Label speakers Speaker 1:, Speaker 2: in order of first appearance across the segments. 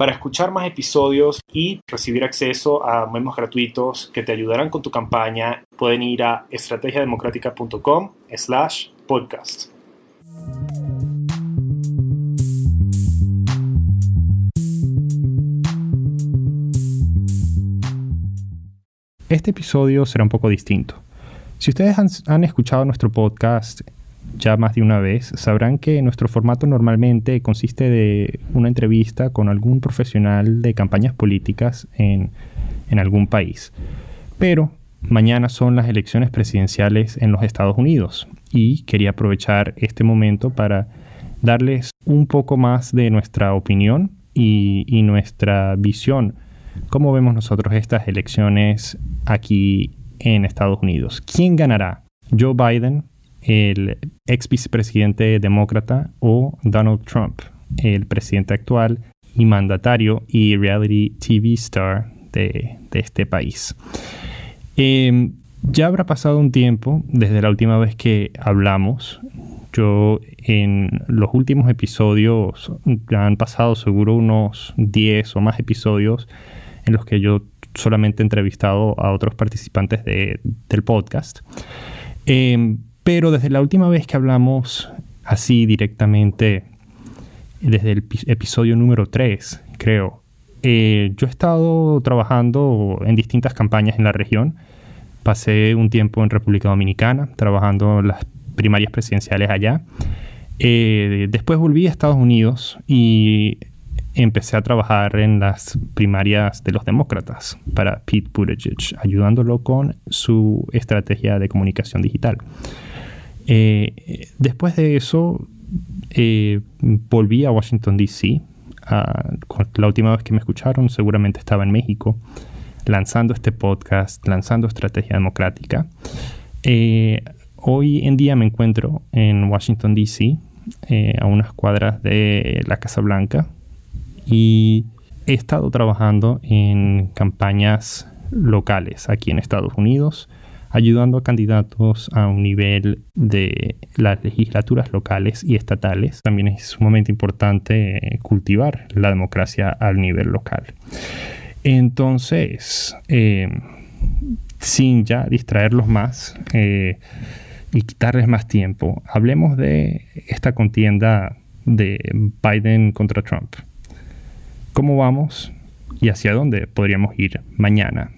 Speaker 1: Para escuchar más episodios y recibir acceso a memos gratuitos que te ayudarán con tu campaña, pueden ir a estrategiademocrática.com slash podcast. Este episodio será un poco distinto. Si ustedes han, han escuchado nuestro podcast ya más de una vez, sabrán que nuestro formato normalmente consiste de una entrevista con algún profesional de campañas políticas en, algún país. Pero mañana son las elecciones presidenciales en los Estados Unidos y quería aprovechar este momento para darles un poco más de nuestra opinión y nuestra visión. ¿Cómo vemos nosotros estas elecciones aquí en Estados Unidos? ¿Quién ganará? ¿Joe Biden el ex vicepresidente demócrata o Donald Trump, el presidente actual y mandatario y reality TV star de, este país. Em, ya habrá pasado un tiempo desde la última vez que hablamos. Yo en los últimos episodios, ya han pasado seguro unos 10 o más episodios en los que yo solamente he entrevistado a otros participantes del podcast. Eh, pero desde la última vez que hablamos así directamente, desde el episodio número 3, creo, eh, yo he estado trabajando en distintas campañas en la región. Pasé un tiempo en República Dominicana, trabajando las primarias presidenciales allá. Eh, después volví a Estados Unidos y empecé a trabajar en las primarias de los demócratas para Pete Buttigieg, ayudándolo con su estrategia de comunicación digital. Eh, después de eso, eh, volví a Washington, D.C. la última vez que me escucharon seguramente estaba en México, lanzando este podcast, lanzando Estrategia Democrática. Eh, hoy en día me encuentro en Washington, D.C., a unas cuadras de la Casa Blanca, y he estado trabajando en campañas locales aquí en Estados Unidos ayudando a candidatos a un nivel de las legislaturas locales y estatales. También es sumamente importante cultivar la democracia al nivel local. Entonces, eh, sin ya distraerlos más eh, y quitarles más tiempo, hablemos de esta contienda de Biden contra Trump. ¿Cómo vamos y hacia dónde podríamos ir mañana,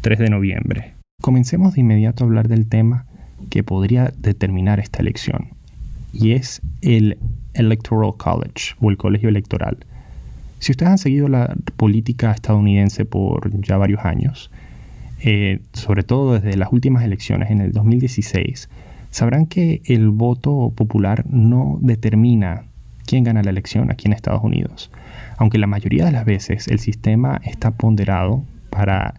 Speaker 1: 3 de noviembre? Comencemos de inmediato a hablar del tema que podría determinar esta elección, y es el Electoral College o el colegio electoral. Si ustedes han seguido la política estadounidense por ya varios años, eh, sobre todo desde las últimas elecciones en el 2016, sabrán que el voto popular no determina quién gana la elección aquí en Estados Unidos, aunque la mayoría de las veces el sistema está ponderado para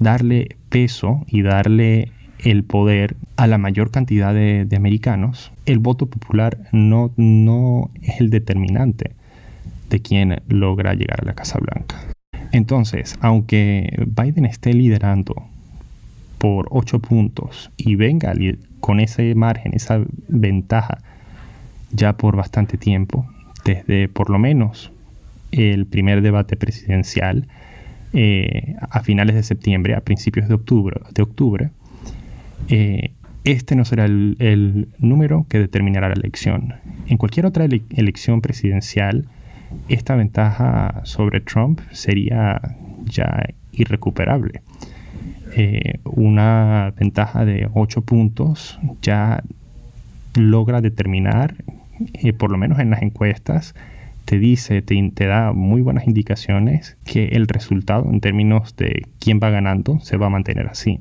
Speaker 1: darle peso y darle el poder a la mayor cantidad de, americanos, el voto popular no, no es el determinante de quién logra llegar a la Casa Blanca. Entonces, aunque Biden esté liderando por 8 puntos y venga con ese margen, esa ventaja ya por bastante tiempo, desde por lo menos el primer debate presidencial, eh, a finales de septiembre, a principios de octubre, de octubre eh, este no será el, número que determinará la elección. En cualquier otra elección presidencial, esta ventaja sobre Trump sería ya irrecuperable. Eh, una ventaja de 8 puntos ya logra determinar, por lo menos en las encuestas, te dice, te, da muy buenas indicaciones que el resultado en términos de quién va ganando se va a mantener así.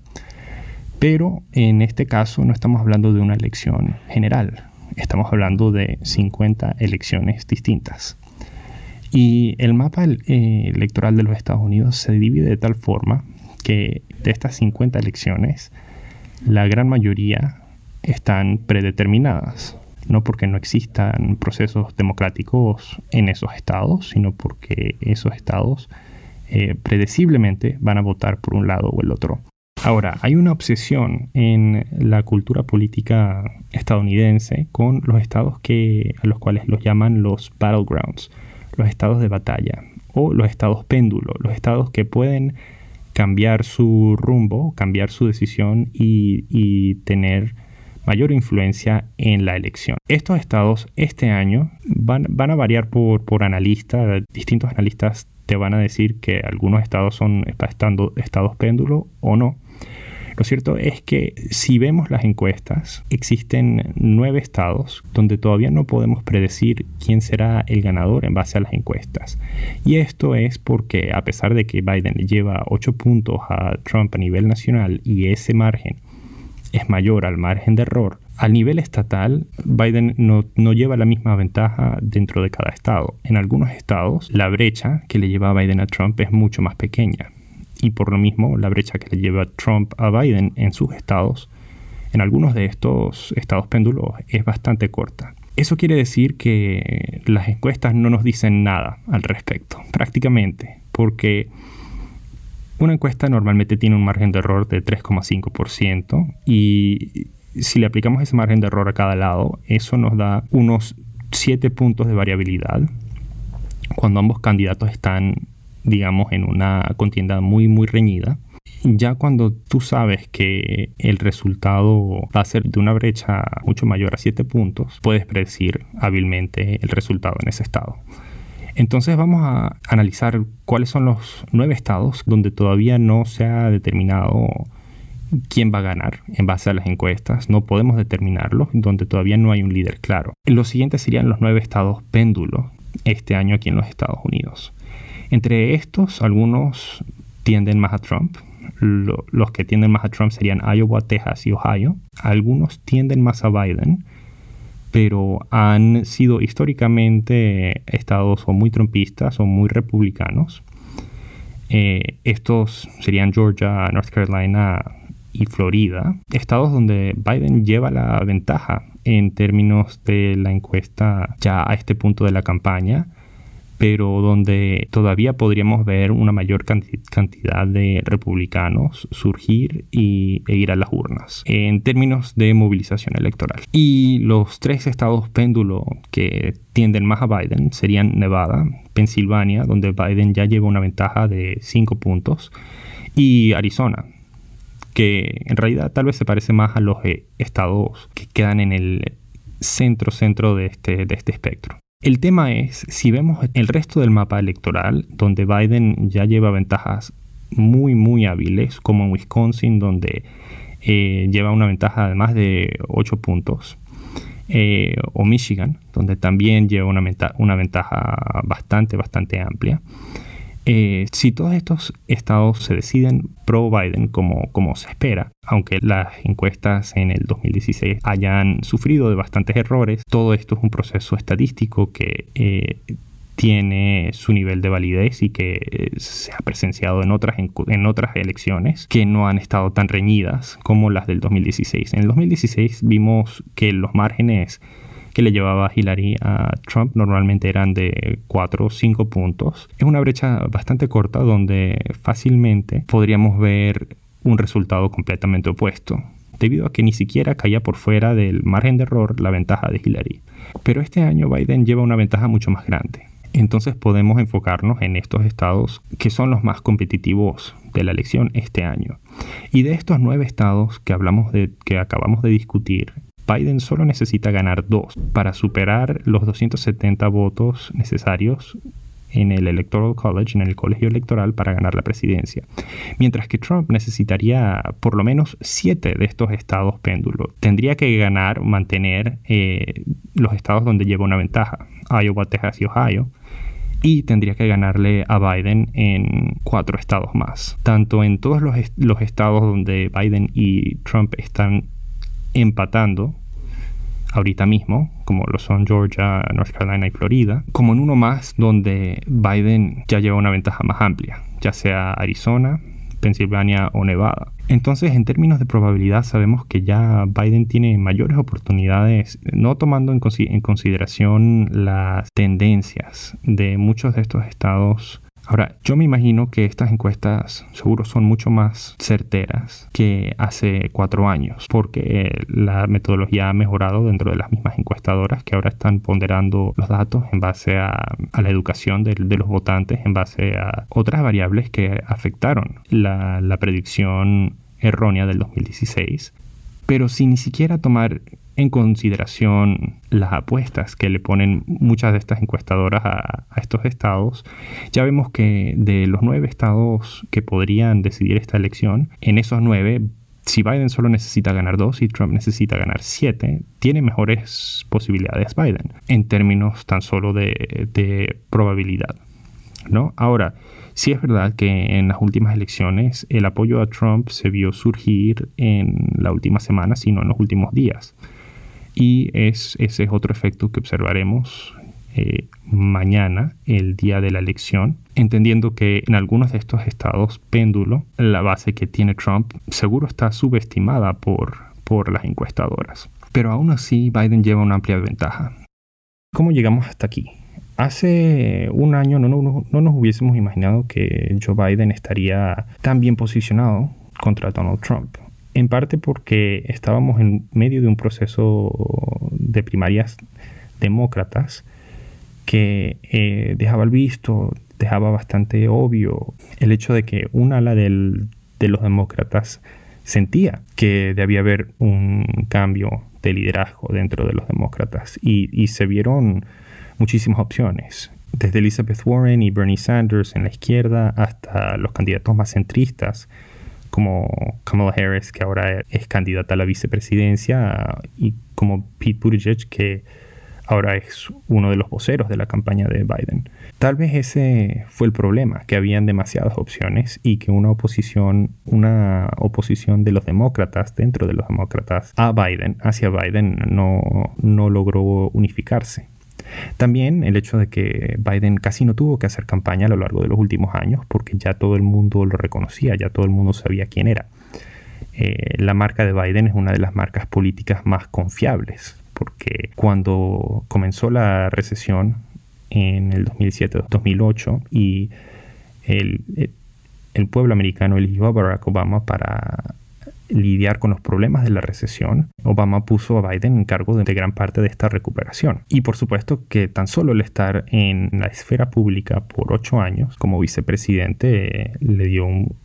Speaker 1: Pero en este caso no estamos hablando de una elección general, estamos hablando de 50 elecciones distintas. Y el mapa eh, electoral de los Estados Unidos se divide de tal forma que de estas 50 elecciones, la gran mayoría están predeterminadas, no porque no existan procesos democráticos en esos estados, sino porque esos estados eh, predeciblemente van a votar por un lado o el otro. Ahora, hay una obsesión en la cultura política estadounidense con los estados que, a los cuales los llaman los battlegrounds, los estados de batalla o los estados péndulo, los estados que pueden cambiar su rumbo, cambiar su decisión y, tener mayor influencia en la elección. Estos estados este año van, van a variar por, por analistas, distintos analistas te van a decir que algunos estados son estando, estados péndulo o no. Lo cierto es que si vemos las encuestas, existen nueve estados donde todavía no podemos predecir quién será el ganador en base a las encuestas. Y esto es porque a pesar de que Biden lleva ocho puntos a Trump a nivel nacional y ese margen es mayor al margen de error, al nivel estatal, Biden no, lleva la misma ventaja dentro de cada estado. En algunos estados, la brecha que le lleva a Biden a Trump es mucho más pequeña. Y por lo mismo, la brecha que le lleva Trump a Biden en sus estados, en algunos de estos estados péndulos, es bastante corta. Eso quiere decir que las encuestas no nos dicen nada al respecto, prácticamente, porque una encuesta normalmente tiene un margen de error de 3,5% y si le aplicamos ese margen de error a cada lado, eso nos da unos 7 puntos de variabilidad cuando ambos candidatos están, digamos, en una contienda muy, muy reñida. Ya cuando tú sabes que el resultado va a ser de una brecha mucho mayor a 7 puntos, puedes predecir hábilmente el resultado en ese estado. Entonces vamos a analizar cuáles son los nueve estados donde todavía no se ha determinado quién va a ganar en base a las encuestas. No podemos determinarlo, donde todavía no hay un líder claro. Los siguientes serían los nueve estados péndulo este año aquí en los Estados Unidos. Entre estos, algunos tienden más a Trump. los que tienden más a Trump serían Iowa, Texas y Ohio. Algunos tienden más a Biden, pero han sido históricamente estados muy trumpistas o muy republicanos. Eh, estos serían Georgia, North Carolina, y Florida, estados donde Biden lleva la ventaja en términos de la encuesta ya a este punto de la campaña, pero donde todavía podríamos ver una mayor cantidad de republicanos surgir y, e ir a las urnas en términos de movilización electoral. Y los tres estados péndulo que tienden más a Biden serían Nevada, Pensilvania, donde Biden ya lleva una ventaja de 5 puntos, y Arizona, que en realidad tal vez se parece más a los eh, estados que quedan en el centro centro de este, de este espectro. El tema es, si vemos el resto del mapa electoral, donde Biden ya lleva ventajas muy, muy hábiles, como en Wisconsin, donde eh, lleva una ventaja de más de 8 puntos, eh, o Michigan, donde también lleva una, una ventaja bastante, bastante amplia. Eh, si todos estos estados se deciden pro Biden como, se espera, aunque las encuestas en el 2016 hayan sufrido de bastantes errores, todo esto es un proceso estadístico que eh, tiene su nivel de validez y que eh, se ha presenciado en otras, en otras elecciones que no han estado tan reñidas como las del 2016. En el 2016 vimos que los márgenes que le llevaba Hillary a Trump normalmente eran de 4 o 5 puntos. Es una brecha bastante corta donde fácilmente podríamos ver un resultado completamente opuesto, debido a que ni siquiera caía por fuera del margen de error la ventaja de Hillary. Pero este año Biden lleva una ventaja mucho más grande. Entonces podemos enfocarnos en estos estados que son los más competitivos de la elección este año. Y de estos nueve estados que hablamos de que acabamos de discutir, Biden solo necesita ganar dos para superar los 270 votos necesarios en el Electoral College, en el colegio electoral, para ganar la presidencia. Mientras que Trump necesitaría por lo menos siete de estos estados péndulos. Tendría que ganar, mantener eh, los estados donde lleva una ventaja, Iowa, Texas y Ohio. Y tendría que ganarle a Biden en cuatro estados más. Tanto en todos los, los estados donde Biden y Trump están empatando ahorita mismo, como lo son Georgia, North Carolina y Florida, como en uno más donde Biden ya lleva una ventaja más amplia, ya sea Arizona, Pensilvania o Nevada. Entonces, en términos de probabilidad, sabemos que ya Biden tiene mayores oportunidades, no tomando en, consideración las tendencias de muchos de estos estados Ahora, yo me imagino que estas encuestas seguro son mucho más certeras que hace cuatro años, porque la metodología ha mejorado dentro de las mismas encuestadoras que ahora están ponderando los datos en base a, la educación de, los votantes, en base a otras variables que afectaron la, la predicción errónea del 2016 pero sin ni siquiera tomar en consideración las apuestas que le ponen muchas de estas encuestadoras a, estos estados, ya vemos que de los nueve estados que podrían decidir esta elección, en esos nueve, si Biden solo necesita ganar dos y Trump necesita ganar siete, tiene mejores posibilidades Biden en términos tan solo de, probabilidad. ¿no? Ahora, Sí es verdad que en las últimas elecciones el apoyo a Trump se vio surgir en la última semana, sino en los últimos días. Y es, ese es otro efecto que observaremos eh, mañana, el día de la elección, entendiendo que en algunos de estos estados péndulo, la base que tiene Trump seguro está subestimada por, por las encuestadoras. Pero aún así Biden lleva una amplia ventaja. ¿Cómo llegamos hasta aquí? Hace un año no, nos hubiésemos imaginado que Joe Biden estaría tan bien posicionado contra Donald Trump. En parte porque estábamos en medio de un proceso de primarias demócratas que eh, dejaba al visto, dejaba bastante obvio el hecho de que un ala de los demócratas sentía que debía haber un cambio de liderazgo dentro de los demócratas y se vieron muchísimas opciones, desde Elizabeth Warren y Bernie Sanders en la izquierda hasta los candidatos más centristas como Kamala Harris, que ahora es candidata a la vicepresidencia, y como Pete Buttigieg, que ahora es uno de los voceros de la campaña de Biden. Tal vez ese fue el problema, que habían demasiadas opciones y que una oposición, una oposición de los demócratas, dentro de los demócratas, a Biden, hacia Biden, no, no logró unificarse. También el hecho de que Biden casi no tuvo que hacer campaña a lo largo de los últimos años porque ya todo el mundo lo reconocía, ya todo el mundo sabía quién era. Eh, la marca de Biden es una de las marcas políticas más confiables porque cuando comenzó la recesión en el 2007-2008 y el, el pueblo americano eligió a Barack Obama para lidiar con los problemas de la recesión, Obama puso a Biden en cargo de gran parte de esta recuperación. Y por supuesto que tan solo el estar en la esfera pública por ocho años como vicepresidente eh, le dio un,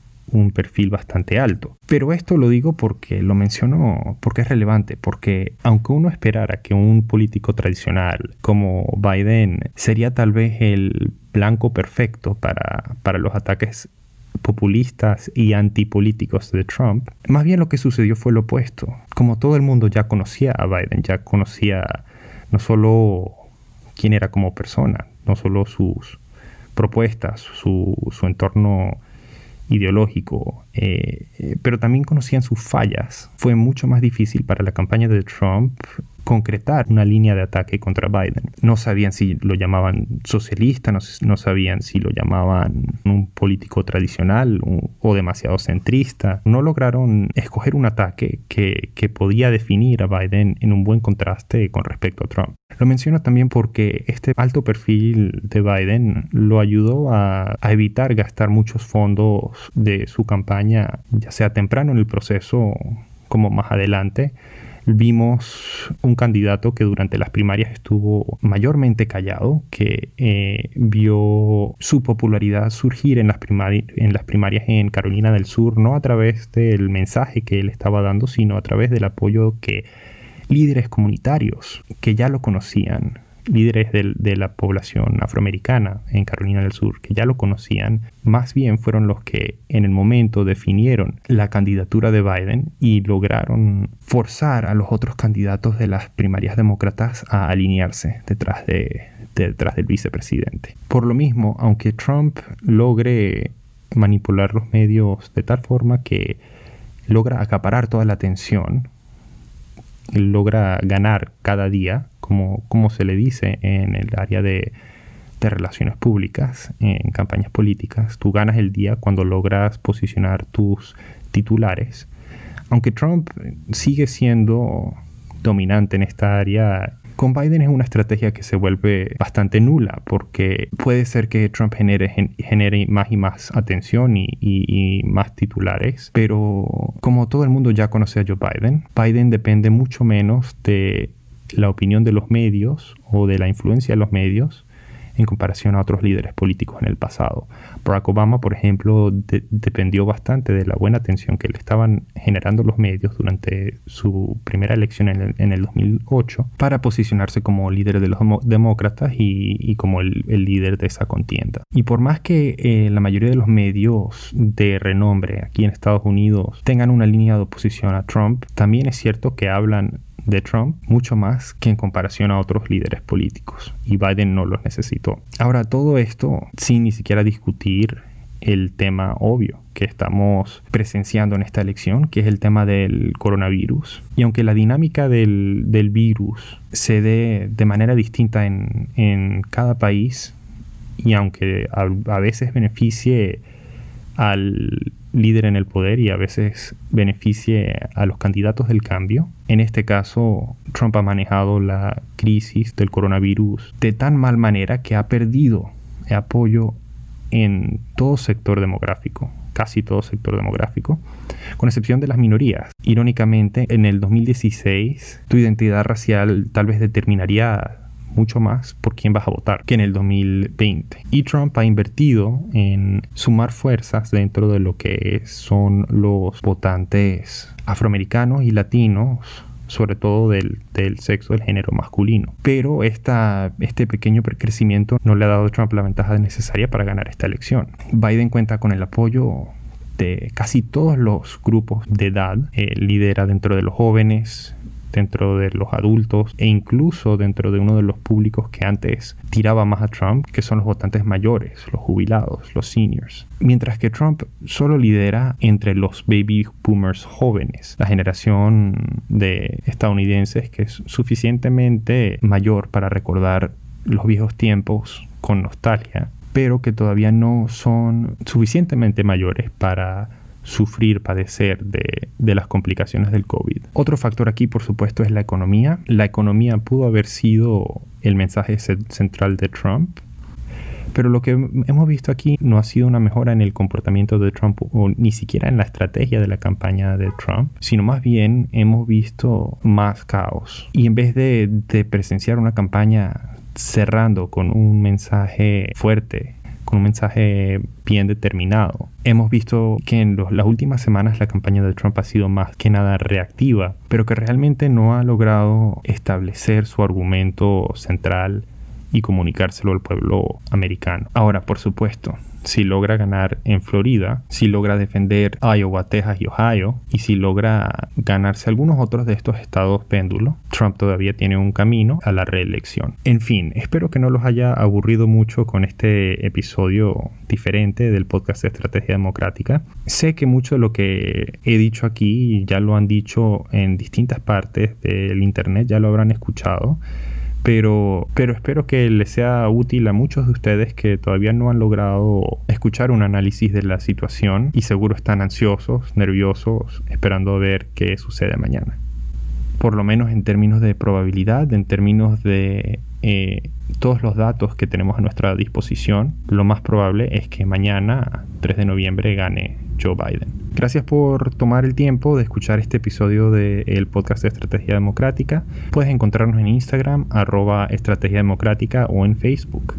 Speaker 1: perfil bastante alto. Pero esto lo digo porque lo menciono, porque es relevante, porque aunque uno esperara que un político tradicional como Biden sería tal vez el blanco perfecto para, para los ataques populistas y antipolíticos de Trump, más bien lo que sucedió fue lo opuesto. Como todo el mundo ya conocía a Biden, ya conocía no solo quién era como persona, no solo sus propuestas, su, su entorno ideológico, eh, eh, pero también conocían sus fallas. Fue mucho más difícil para la campaña de Trump concretar una línea de ataque contra Biden. No sabían si lo llamaban socialista, no, sabían si lo llamaban un político tradicional o demasiado centrista. No lograron escoger un ataque que, podía definir a Biden en un buen contraste con respecto a Trump. Lo menciono también porque este alto perfil de Biden lo ayudó a, evitar gastar muchos fondos de su campaña, ya sea temprano en el proceso como más adelante, vimos un candidato que durante las primarias estuvo mayormente callado, que eh, vio su popularidad surgir en las, en las primarias en Carolina del Sur, no a través del mensaje que él estaba dando, sino a través del apoyo que líderes comunitarios que ya lo conocían líderes de, la población afroamericana en Carolina del Sur, que ya lo conocían, más bien fueron los que en el momento definieron la candidatura de Biden y lograron forzar a los otros candidatos de las primarias demócratas a alinearse detrás, de, detrás del vicepresidente. Por lo mismo, aunque Trump logre manipular los medios de tal forma que logra acaparar toda la atención, logra ganar cada día, como, como se le dice en el área de, de relaciones públicas en campañas políticas. Tú ganas el día cuando logras posicionar tus titulares. Aunque Trump sigue siendo dominante en esta área, con Biden es una estrategia que se vuelve bastante nula porque puede ser que Trump genere, genere más y más atención y, y, más titulares, pero como todo el mundo ya conoce a Joe Biden, Biden depende mucho menos de la opinión de los medios o de la influencia de los medios en comparación a otros líderes políticos en el pasado. Barack Obama, por ejemplo, dependió bastante de la buena atención que le estaban generando los medios durante su primera elección en el, 2008 para posicionarse como líder de los demócratas y, como el, líder de esa contienda. Y por más que eh, la mayoría de los medios de renombre aquí en Estados Unidos tengan una línea de oposición a Trump, también es cierto que hablan de Trump mucho más que en comparación a otros líderes políticos y Biden no los necesitó. Ahora todo esto sin ni siquiera discutir el tema obvio que estamos presenciando en esta elección, que es el tema del coronavirus. Y aunque la dinámica del, virus se dé de manera distinta en, cada país, y aunque a veces beneficie al líder en el poder y a veces beneficie a los candidatos del cambio. En este caso, Trump ha manejado la crisis del coronavirus de tan mal manera que ha perdido apoyo en todo sector demográfico, casi todo sector demográfico, con excepción de las minorías. Irónicamente, en el 2016, tu identidad racial tal vez determinaría mucho más por quién vas a votar que en el 2020. Y Trump ha invertido en sumar fuerzas dentro de lo que son los votantes afroamericanos y latinos sobre todo del, sexo del género masculino. Pero esta, este pequeño crecimiento no le ha dado a Trump la ventaja necesaria para ganar esta elección. Biden cuenta con el apoyo de casi todos los grupos de edad, eh, lidera dentro de los jóvenes, dentro de los adultos e incluso dentro de uno de los públicos que antes tiraba más a Trump, que son los votantes mayores, los jubilados, los seniors. Mientras que Trump solo lidera entre los baby boomers jóvenes, la generación de estadounidenses que es suficientemente mayor para recordar los viejos tiempos con nostalgia, pero que todavía no son suficientemente mayores para sufrir, padecer de, las complicaciones del COVID. Otro factor aquí, por supuesto, es la economía. La economía pudo haber sido el mensaje central de Trump, pero lo que hemos visto aquí no ha sido una mejora en el comportamiento de Trump o ni siquiera en la estrategia de la campaña de Trump, sino más bien hemos visto más caos. Y en vez de, de presenciar una campaña cerrando con un mensaje fuerte con un mensaje bien determinado. Hemos visto que en las últimas semanas la campaña de Trump ha sido más que nada reactiva, pero que realmente no ha logrado establecer su argumento central y comunicárselo al pueblo americano. Ahora, por supuesto, si logra ganar en Florida, si logra defender Iowa, Texas y Ohio, y si logra ganarse algunos otros de estos estados péndulo, Trump todavía tiene un camino a la reelección. En fin, espero que no los haya aburrido mucho con este episodio diferente del podcast de Estrategia Democrática. Sé que mucho de lo que he dicho aquí ya lo han dicho en distintas partes del Internet, ya lo habrán escuchado pero, pero espero que les sea útil a muchos de ustedes que todavía no han logrado escuchar un análisis de la situación y seguro están ansiosos, nerviosos, esperando ver qué sucede mañana. Por lo menos en términos de probabilidad, en términos de eh, todos los datos que tenemos a nuestra disposición, lo más probable es que mañana, 3 de noviembre, gane Joe Biden. Gracias por tomar el tiempo de escuchar este episodio del podcast de Estrategia Democrática. Puedes encontrarnos en Instagram, arroba Estrategia Democrática o en Facebook.